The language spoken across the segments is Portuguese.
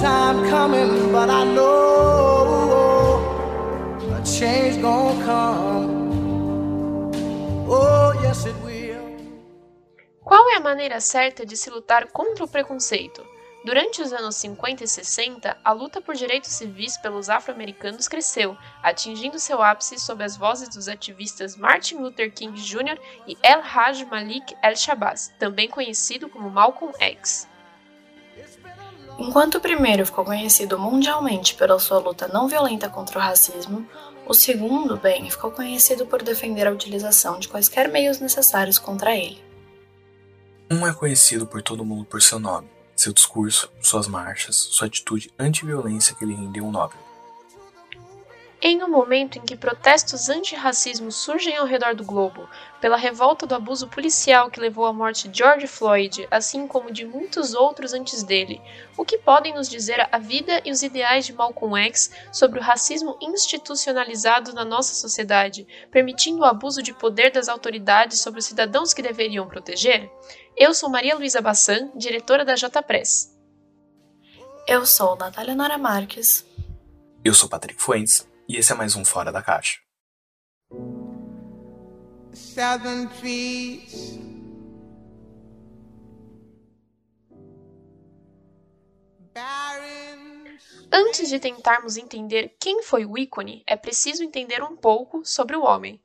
time coming, but I know a change gonna come. Oh, yes, it will. Qual é a maneira certa de se lutar contra o preconceito? Durante os anos 50 e 60, a luta por direitos civis pelos afro-americanos cresceu, atingindo seu ápice sob as vozes dos ativistas Martin Luther King Jr. e El Haj Malik El-Shabazz, também conhecido como Malcolm X. Enquanto o primeiro ficou conhecido mundialmente pela sua luta não violenta contra o racismo, o segundo, bem, ficou conhecido por defender a utilização de quaisquer meios necessários contra ele. Um é conhecido por todo mundo por seu nome, seu discurso, suas marchas, sua atitude anti-violência que lhe rendeu um Nobel. Em um momento em que protestos anti-racismo surgem ao redor do globo, pela revolta do abuso policial que levou à morte de George Floyd, assim como de muitos outros antes dele, o que podem nos dizer a vida e os ideais de Malcolm X sobre o racismo institucionalizado na nossa sociedade, permitindo o abuso de poder das autoridades sobre os cidadãos que deveriam proteger? Eu sou Maria Luísa Bassan, diretora da J Press. Eu sou Natália Nora Marques. Eu sou Patrick Fuentes e esse é mais um Fora da Caixa. Seven feet. Antes de tentarmos entender quem foi o ícone, é preciso entender um pouco sobre o homem.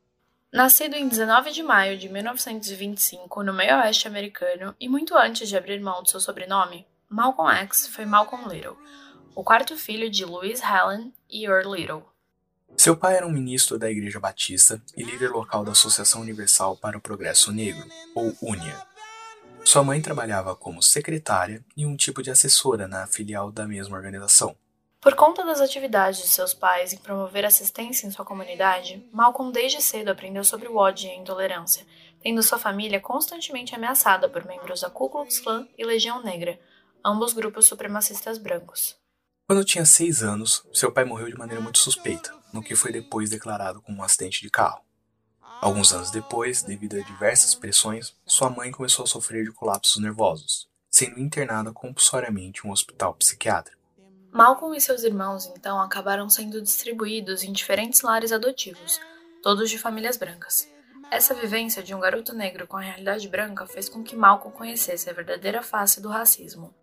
Nascido em 19 de maio de 1925 no meio oeste americano e muito antes de abrir mão de seu sobrenome, Malcolm X foi Malcolm Little, o quarto filho de Louise Helen e Earl Little. Seu pai era um ministro da Igreja Batista e líder local da Associação Universal para o Progresso Negro, ou UNIA. Sua mãe trabalhava como secretária e um tipo de assessora na filial da mesma organização. Por conta das atividades de seus pais em promover assistência em sua comunidade, Malcolm desde cedo aprendeu sobre o ódio e a intolerância, tendo sua família constantemente ameaçada por membros da Ku Klux Klan e Legião Negra, ambos grupos supremacistas brancos. Quando tinha seis anos, seu pai morreu de maneira muito suspeita, no que foi depois declarado como um acidente de carro. Alguns anos depois, devido a diversas pressões, sua mãe começou a sofrer de colapsos nervosos, sendo internada compulsoriamente em um hospital psiquiátrico. Malcolm e seus irmãos então acabaram sendo distribuídos em diferentes lares adotivos, todos de famílias brancas. Essa vivência de um garoto negro com a realidade branca fez com que Malcolm conhecesse a verdadeira face do racismo.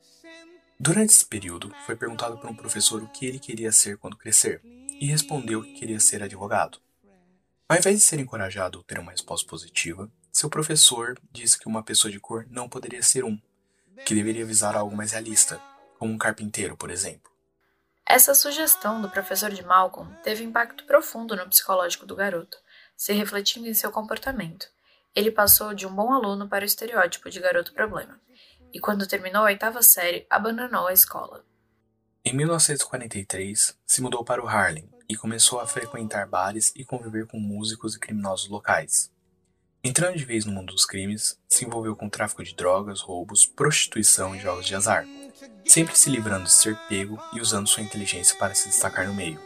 Durante esse período, foi perguntado por um professor o que ele queria ser quando crescer, e respondeu que queria ser advogado. Ao invés de ser encorajado a ter uma resposta positiva, seu professor disse que uma pessoa de cor não poderia ser um, que deveria visar algo mais realista, como um carpinteiro, por exemplo. Essa sugestão do professor de Malcolm teve impacto profundo no psicológico do garoto, se refletindo em seu comportamento. Ele passou de um bom aluno para o estereótipo de garoto problema, e quando terminou a oitava série, abandonou a escola. Em 1943, se mudou para o Harlem e começou a frequentar bares e conviver com músicos e criminosos locais. Entrando de vez no mundo dos crimes, se envolveu com tráfico de drogas, roubos, prostituição e jogos de azar sempre se livrando de ser pego e usando sua inteligência para se destacar no meio.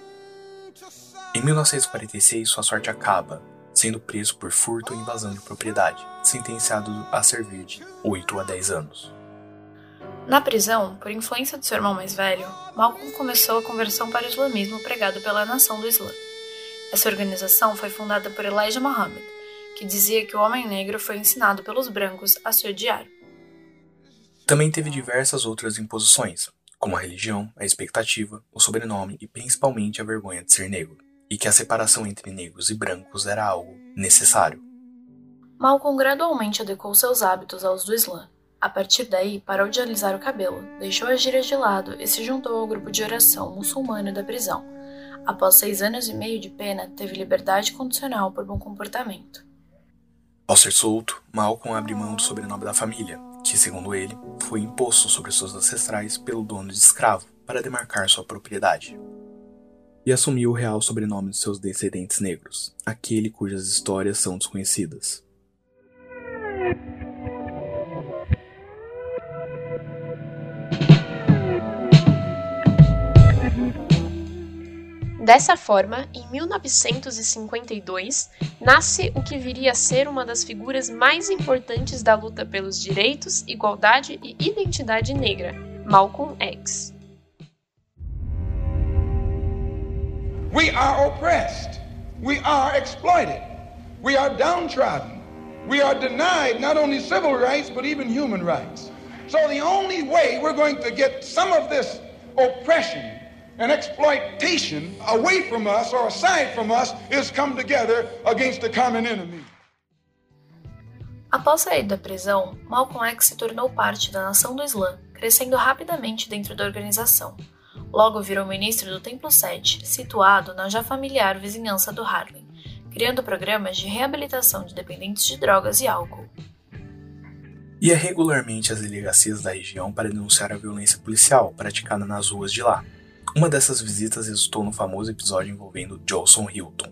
Em 1946, sua sorte acaba, sendo preso por furto e invasão de propriedade, sentenciado a servir de 8 a 10 anos. Na prisão, por influência de seu irmão mais velho, Malcolm começou a conversão para o islamismo pregado pela Nação do Islã. Essa organização foi fundada por Elijah Muhammad, que dizia que o homem negro foi ensinado pelos brancos a se odiar. Também teve diversas outras imposições, como a religião, a expectativa, o sobrenome e principalmente a vergonha de ser negro, e que a separação entre negros e brancos era algo necessário. Malcolm gradualmente adequou seus hábitos aos do Islã. A partir daí, parou de alisar o cabelo, deixou as gírias de lado e se juntou ao grupo de oração muçulmano da prisão. Após seis anos e meio de pena, teve liberdade condicional por bom comportamento. Ao ser solto, Malcolm abre mão do sobrenome da família que, segundo ele, foi imposto sobre seus ancestrais pelo dono de escravo para demarcar sua propriedade. E assumiu o real sobrenome de seus descendentes negros, aquele cujas histórias são desconhecidas. Dessa forma, em 1952, nasce o que viria a ser uma das figuras mais importantes da luta pelos direitos, igualdade e identidade negra, Malcolm X. We are oppressed. We are exploited. We are downtrodden. We are denied not only civil rights but even human rights. So the only way we're going to get some of this oppression and exploitation away from us or aside from us is come together against a common enemy. Após sair da prisão, Malcolm X se tornou parte da Nação do Islã, crescendo rapidamente dentro da organização. Logo virou ministro do Templo 7, situado na já familiar vizinhança do Harlem, criando programas de reabilitação de dependentes de drogas e álcool. Ia regularmente às delegacias da região para denunciar a violência policial praticada nas ruas de lá, uma dessas visitas resultou no famoso episódio envolvendo Johnson Hilton.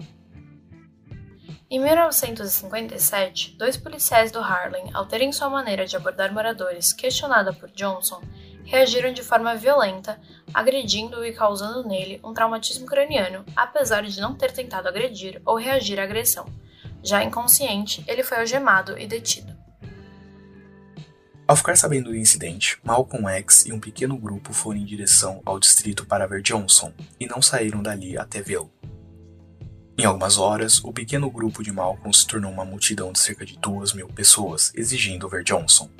Em 1957, dois policiais do Harlem, ao terem sua maneira de abordar moradores questionada por Johnson, reagiram de forma violenta, agredindo-o e causando nele um traumatismo craniano, apesar de não ter tentado agredir ou reagir à agressão. Já inconsciente, ele foi algemado e detido. Ao ficar sabendo do incidente, Malcolm X e um pequeno grupo foram em direção ao distrito para ver Johnson e não saíram dali até vê-lo. Em algumas horas, o pequeno grupo de Malcolm se tornou uma multidão de cerca de duas mil pessoas, exigindo ver Johnson.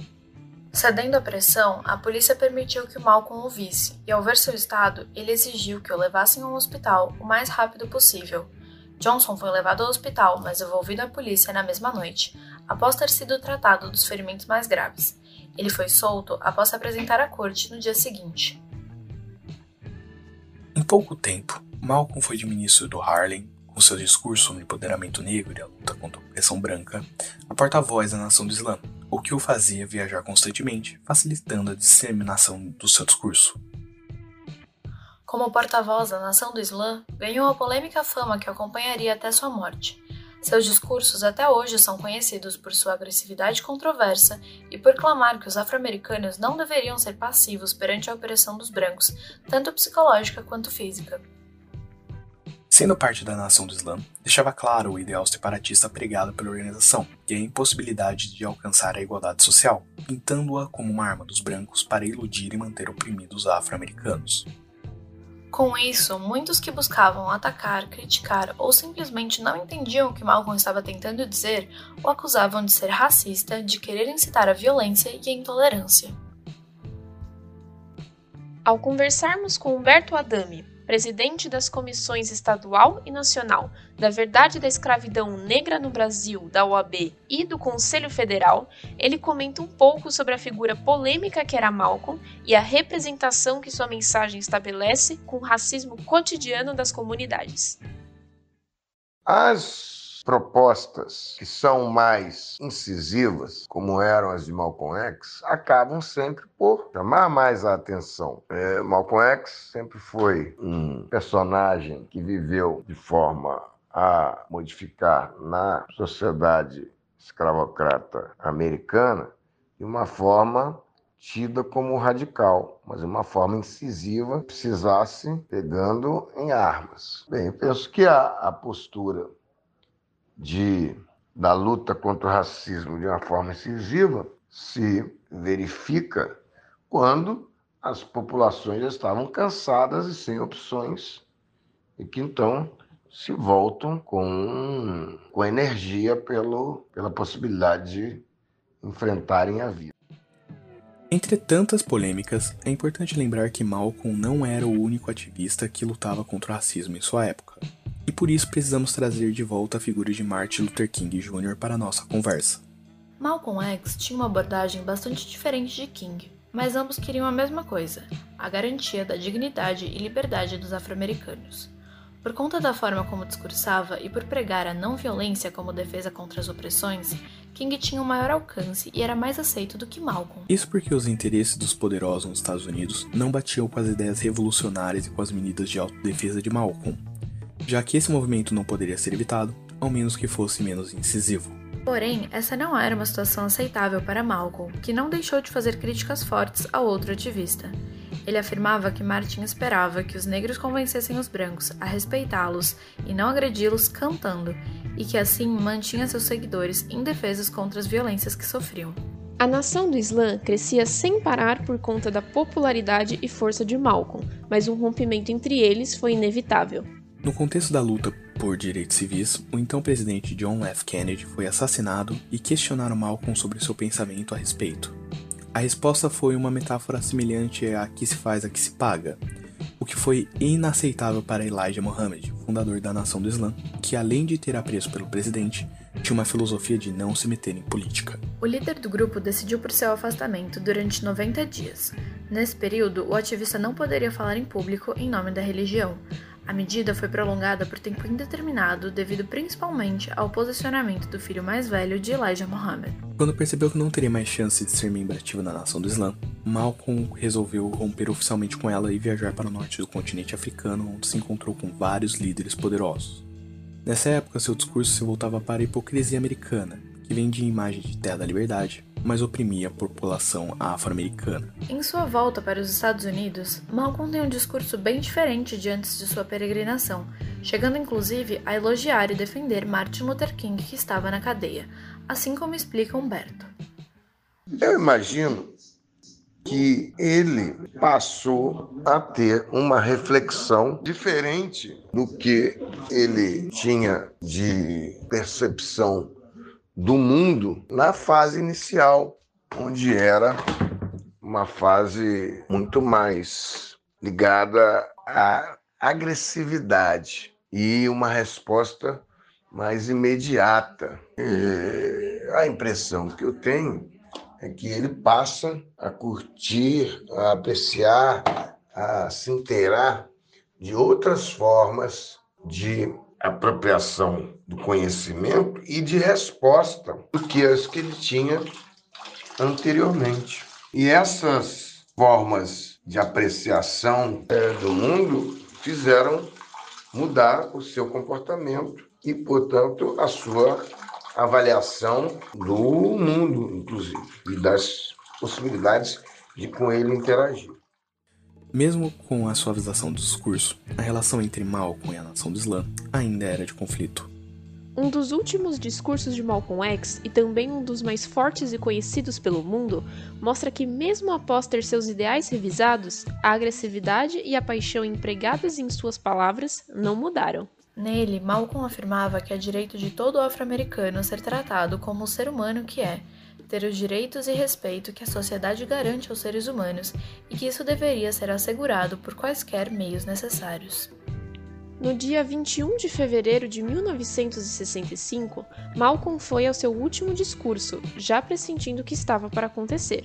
Cedendo à pressão, a polícia permitiu que Malcolm o visse, e ao ver seu estado, ele exigiu que o levassem ao hospital o mais rápido possível. Johnson foi levado ao hospital, mas devolvido à polícia na mesma noite, após ter sido tratado dos ferimentos mais graves. Ele foi solto após se apresentar à corte no dia seguinte. Em pouco tempo, Malcolm foi de ministro do Harlem, com seu discurso no empoderamento negro e a luta contra a opressão branca, a porta-voz da nação do Islã, o que o fazia viajar constantemente, facilitando a disseminação do seu discurso. Como porta-voz da nação do Islã, ganhou a polêmica fama que acompanharia até sua morte. Seus discursos até hoje são conhecidos por sua agressividade controversa e por clamar que os afro-americanos não deveriam ser passivos perante a opressão dos brancos, tanto psicológica quanto física. Sendo parte da nação do Islã, deixava claro o ideal separatista pregado pela organização e a impossibilidade de alcançar a igualdade social, pintando-a como uma arma dos brancos para iludir e manter oprimidos afro-americanos. Com isso, muitos que buscavam atacar, criticar ou simplesmente não entendiam o que Malcolm estava tentando dizer o acusavam de ser racista, de querer incitar a violência e a intolerância. Ao conversarmos com Humberto Adame, presidente das comissões estadual e nacional da Verdade da Escravidão Negra no Brasil, da OAB e do Conselho Federal, ele comenta um pouco sobre a figura polêmica que era Malcolm e a representação que sua mensagem estabelece com o racismo cotidiano das comunidades. As propostas que são mais incisivas, como eram as de Malcolm X, acabam sempre por chamar mais a atenção. É, Malcolm X sempre foi um personagem que viveu de forma a modificar na sociedade escravocrata americana de uma forma tida como radical, mas de uma forma incisiva, precisasse pegando em armas. Bem, penso que a, a postura de, da luta contra o racismo de uma forma incisiva se verifica quando as populações estavam cansadas e sem opções e que então se voltam com, com energia pelo, pela possibilidade de enfrentarem a vida. Entre tantas polêmicas, é importante lembrar que Malcolm não era o único ativista que lutava contra o racismo em sua época e por isso precisamos trazer de volta a figura de Martin Luther King Jr. para nossa conversa. Malcolm X tinha uma abordagem bastante diferente de King, mas ambos queriam a mesma coisa: a garantia da dignidade e liberdade dos afro-americanos. Por conta da forma como discursava e por pregar a não violência como defesa contra as opressões, King tinha um maior alcance e era mais aceito do que Malcolm. Isso porque os interesses dos poderosos nos Estados Unidos não batiam com as ideias revolucionárias e com as medidas de autodefesa de Malcolm, já que esse movimento não poderia ser evitado, ao menos que fosse menos incisivo. Porém, essa não era uma situação aceitável para Malcolm, que não deixou de fazer críticas fortes ao outro ativista. Ele afirmava que Martin esperava que os negros convencessem os brancos a respeitá-los e não agredi-los cantando, e que assim mantinha seus seguidores indefesos contra as violências que sofriam. A nação do Islã crescia sem parar por conta da popularidade e força de Malcolm, mas um rompimento entre eles foi inevitável. No contexto da luta por direitos civis, o então presidente John F. Kennedy foi assassinado e questionaram Malcolm sobre seu pensamento a respeito. A resposta foi uma metáfora semelhante à que se faz a que se paga, o que foi inaceitável para Elijah Muhammad, fundador da nação do Islã, que além de ter apreço pelo presidente, tinha uma filosofia de não se meter em política. O líder do grupo decidiu por seu afastamento durante 90 dias. Nesse período, o ativista não poderia falar em público em nome da religião, a medida foi prolongada por tempo indeterminado devido principalmente ao posicionamento do filho mais velho de Elijah Muhammad. Quando percebeu que não teria mais chance de ser membro ativo na nação do Islã, Malcolm resolveu romper oficialmente com ela e viajar para o norte do continente africano, onde se encontrou com vários líderes poderosos. Nessa época, seu discurso se voltava para a hipocrisia americana, que vendia imagem de terra da liberdade, mas oprimia a população afro-americana. Em sua volta para os Estados Unidos, Malcolm tem um discurso bem diferente de antes de sua peregrinação, chegando inclusive a elogiar e defender Martin Luther King que estava na cadeia, assim como explica Humberto. Eu imagino que ele passou a ter uma reflexão diferente do que ele tinha de percepção do mundo na fase inicial, onde era uma fase muito mais ligada à agressividade e uma resposta mais imediata. E a impressão que eu tenho é que ele passa a curtir, a apreciar, a se inteirar de outras formas de apropriação do conhecimento e de resposta do que as que ele tinha anteriormente. E essas formas de apreciação é, do mundo fizeram mudar o seu comportamento e, portanto, a sua avaliação do mundo, inclusive, e das possibilidades de com ele interagir. Mesmo com a suavização do discurso, a relação entre Malcolm e a nação do Islã ainda era de conflito. Um dos últimos discursos de Malcolm X, e também um dos mais fortes e conhecidos pelo mundo, mostra que, mesmo após ter seus ideais revisados, a agressividade e a paixão empregadas em suas palavras não mudaram. Nele, Malcolm afirmava que é direito de todo afro-americano ser tratado como o ser humano que é, ter os direitos e respeito que a sociedade garante aos seres humanos e que isso deveria ser assegurado por quaisquer meios necessários. No dia 21 de fevereiro de 1965, Malcolm foi ao seu último discurso, já pressentindo o que estava para acontecer.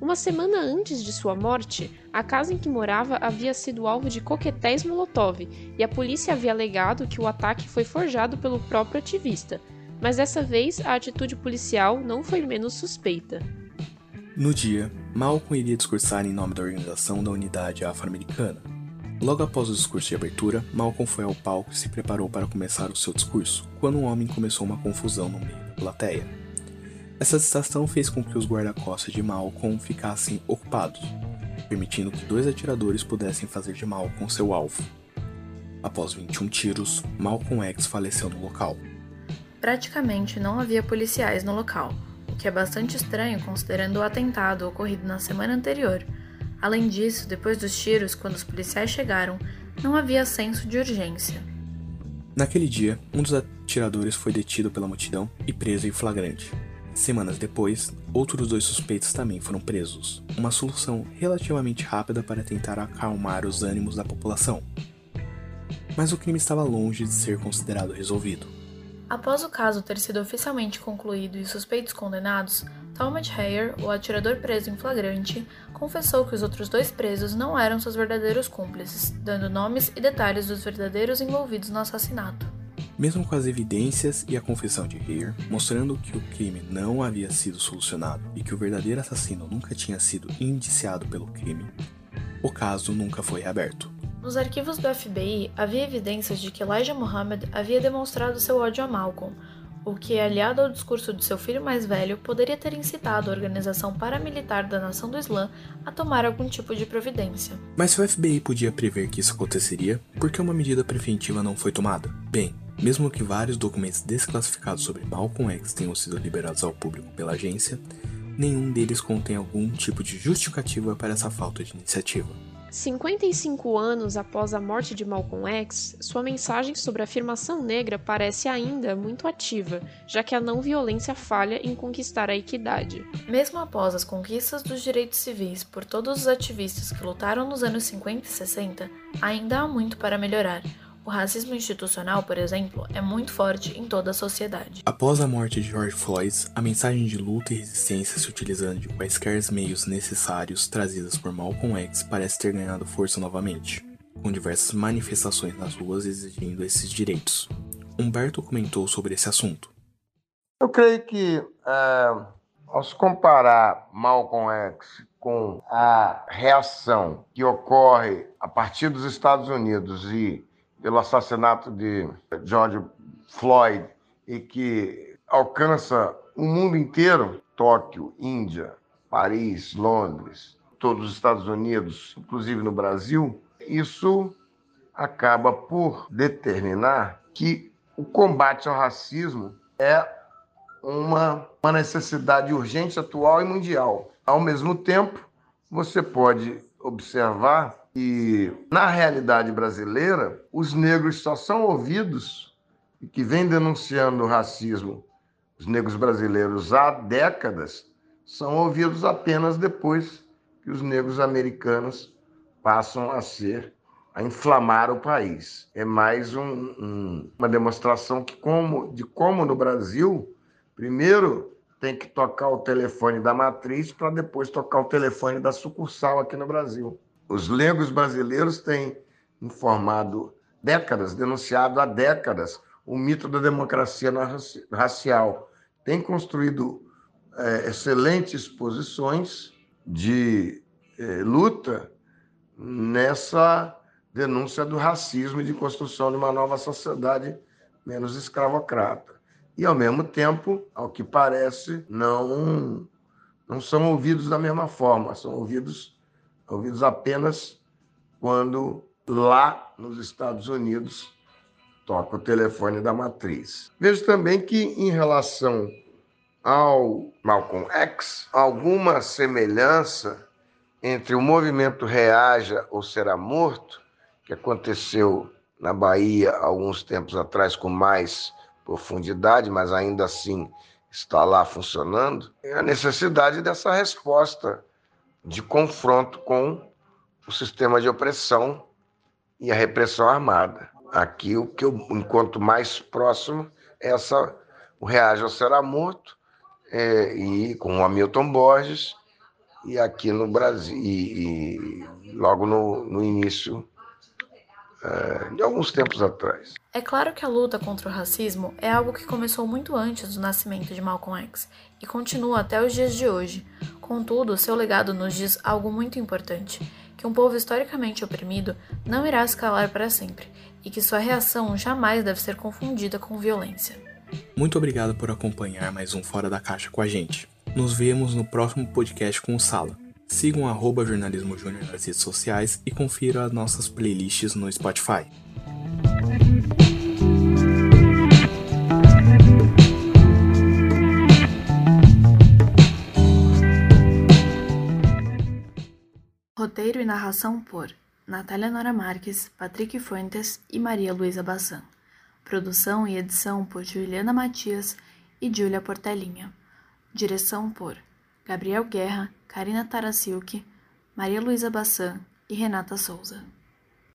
Uma semana antes de sua morte, a casa em que morava havia sido alvo de coquetéis Molotov e a polícia havia alegado que o ataque foi forjado pelo próprio ativista, mas dessa vez a atitude policial não foi menos suspeita. No dia, Malcolm iria discursar em nome da Organização da Unidade Afro-Americana. Logo após o discurso de abertura, Malcolm foi ao palco e se preparou para começar o seu discurso, quando um homem começou uma confusão no meio da plateia. Essa distração fez com que os guarda-costas de Malcolm ficassem ocupados, permitindo que dois atiradores pudessem fazer de Malcolm seu alvo. Após 21 tiros, Malcolm X faleceu no local. Praticamente não havia policiais no local, o que é bastante estranho considerando o atentado ocorrido na semana anterior. Além disso, depois dos tiros, quando os policiais chegaram, não havia senso de urgência. Naquele dia, um dos atiradores foi detido pela multidão e preso em flagrante. Semanas depois, outros dois suspeitos também foram presos, uma solução relativamente rápida para tentar acalmar os ânimos da população. Mas o crime estava longe de ser considerado resolvido. Após o caso ter sido oficialmente concluído e os suspeitos condenados, Talmadge Hayer, o atirador preso em flagrante, confessou que os outros dois presos não eram seus verdadeiros cúmplices, dando nomes e detalhes dos verdadeiros envolvidos no assassinato. Mesmo com as evidências e a confissão de Hayer, mostrando que o crime não havia sido solucionado e que o verdadeiro assassino nunca tinha sido indiciado pelo crime, o caso nunca foi reaberto. Nos arquivos do FBI havia evidências de que Elijah Muhammad havia demonstrado seu ódio a Malcolm, o que, aliado ao discurso de seu filho mais velho, poderia ter incitado a organização paramilitar da Nação do Islã a tomar algum tipo de providência. Mas se o FBI podia prever que isso aconteceria, por que uma medida preventiva não foi tomada? Bem, mesmo que vários documentos desclassificados sobre Malcolm X tenham sido liberados ao público pela agência, nenhum deles contém algum tipo de justificativa para essa falta de iniciativa. 55 anos após a morte de Malcolm X, sua mensagem sobre a afirmação negra parece ainda muito ativa, já que a não violência falha em conquistar a equidade. Mesmo após as conquistas dos direitos civis por todos os ativistas que lutaram nos anos 50 e 60, ainda há muito para melhorar. O racismo institucional, por exemplo, é muito forte em toda a sociedade. Após a morte de George Floyd, a mensagem de luta e resistência se utilizando de quaisquer meios necessários trazidas por Malcolm X parece ter ganhado força novamente, com diversas manifestações nas ruas exigindo esses direitos. Humberto comentou sobre esse assunto. Eu creio que, é, ao se comparar Malcolm X com a reação que ocorre a partir dos Estados Unidos e pelo assassinato de George Floyd e que alcança o mundo inteiro Tóquio, Índia, Paris, Londres, todos os Estados Unidos, inclusive no Brasil isso acaba por determinar que o combate ao racismo é uma, uma necessidade urgente, atual e mundial. Ao mesmo tempo, você pode observar e, na realidade brasileira, os negros só são ouvidos e que vem denunciando o racismo, os negros brasileiros há décadas, são ouvidos apenas depois que os negros americanos passam a ser a inflamar o país. É mais um, um, uma demonstração que como, de como no Brasil, primeiro tem que tocar o telefone da matriz para depois tocar o telefone da sucursal aqui no Brasil. Os negros brasileiros têm informado décadas, denunciado há décadas o mito da democracia racial. Tem construído é, excelentes posições de é, luta nessa denúncia do racismo e de construção de uma nova sociedade menos escravocrata. E, ao mesmo tempo, ao que parece, não, não são ouvidos da mesma forma, são ouvidos ouvidos apenas quando lá nos Estados Unidos toca o telefone da matriz. Vejo também que, em relação ao Malcolm X, alguma semelhança entre o movimento Reaja ou Será Morto, que aconteceu na Bahia alguns tempos atrás com mais profundidade, mas ainda assim está lá funcionando, é a necessidade dessa resposta de confronto com o sistema de opressão e a repressão armada. Aqui o que eu encontro mais próximo é essa o Reage ao Será Morto é, e com o Hamilton Borges e aqui no Brasil e, e logo no, no início é, de alguns tempos atrás. É claro que a luta contra o racismo é algo que começou muito antes do nascimento de Malcolm X e continua até os dias de hoje. Contudo, seu legado nos diz algo muito importante: que um povo historicamente oprimido não irá escalar para sempre e que sua reação jamais deve ser confundida com violência. Muito obrigado por acompanhar mais um Fora da Caixa com a gente. Nos vemos no próximo podcast com o Sala. Sigam arroba Jornalismo Júnior nas redes sociais e confiram as nossas playlists no Spotify. Roteiro e narração por Natália Nora Marques, Patrick Fuentes e Maria Luísa Bassan. Produção e edição por Juliana Matias e Júlia Portelinha. Direção por Gabriel Guerra, Karina Tarasiuk, Maria Luísa Bassan e Renata Souza.